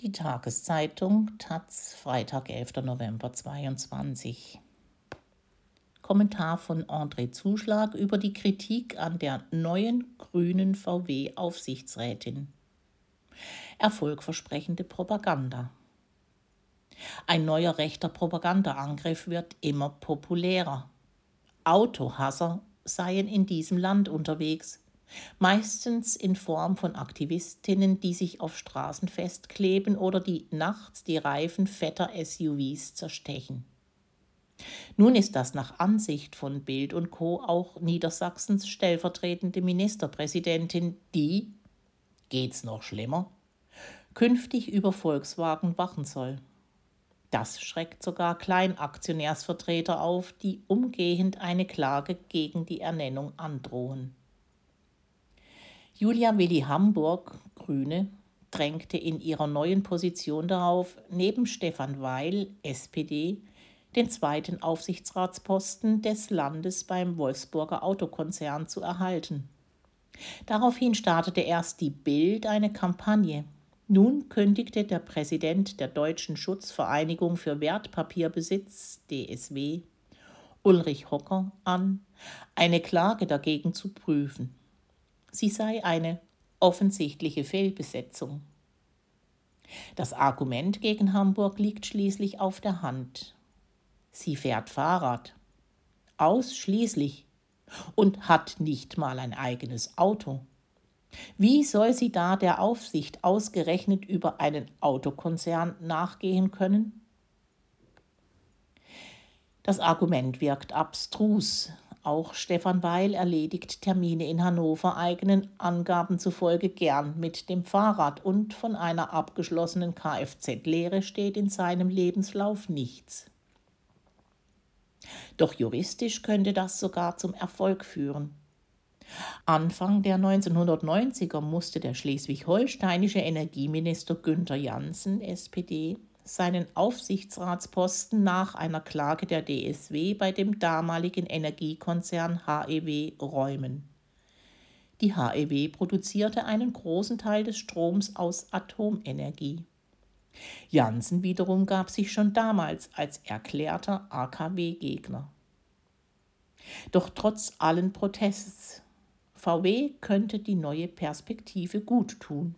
Die Tageszeitung Taz, Freitag, 11. November 2022. Kommentar von André Zuschlag über die Kritik an der neuen grünen VW-Aufsichtsrätin. Erfolgversprechende Propaganda. Ein neuer rechter Propagandaangriff wird immer populärer. Autohasser seien in diesem Land unterwegs, meistens in Form von Aktivistinnen, die sich auf Straßen festkleben oder die nachts die Reifen fetter SUVs zerstechen. Nun ist das nach Ansicht von Bild und Co. auch Niedersachsens stellvertretende Ministerpräsidentin, die, geht's noch schlimmer, künftig über Volkswagen wachen soll. Das schreckt sogar Kleinaktionärsvertreter auf, die umgehend eine Klage gegen die Ernennung androhen. Julia Willi Hamburg, Grüne, drängte in ihrer neuen Position darauf, neben Stefan Weil, SPD, den zweiten Aufsichtsratsposten des Landes beim Wolfsburger Autokonzern zu erhalten. Daraufhin startete erst die Bild eine Kampagne. Nun kündigte der Präsident der Deutschen Schutzvereinigung für Wertpapierbesitz DSW, Ulrich Hocker, an, eine Klage dagegen zu prüfen sie sei eine offensichtliche Fehlbesetzung. Das Argument gegen Hamburg liegt schließlich auf der Hand. Sie fährt Fahrrad. Ausschließlich. Und hat nicht mal ein eigenes Auto. Wie soll sie da der Aufsicht ausgerechnet über einen Autokonzern nachgehen können? Das Argument wirkt abstrus, auch Stefan Weil erledigt Termine in Hannover eigenen Angaben zufolge gern mit dem Fahrrad und von einer abgeschlossenen Kfz-Lehre steht in seinem Lebenslauf nichts. Doch juristisch könnte das sogar zum Erfolg führen. Anfang der 1990er musste der schleswig-holsteinische Energieminister Günther Janssen, SPD, seinen Aufsichtsratsposten nach einer Klage der DSW bei dem damaligen Energiekonzern HEW räumen. Die HEW produzierte einen großen Teil des Stroms aus Atomenergie. Janssen wiederum gab sich schon damals als erklärter AKW-Gegner. Doch trotz allen Protests, VW könnte die neue Perspektive gut tun.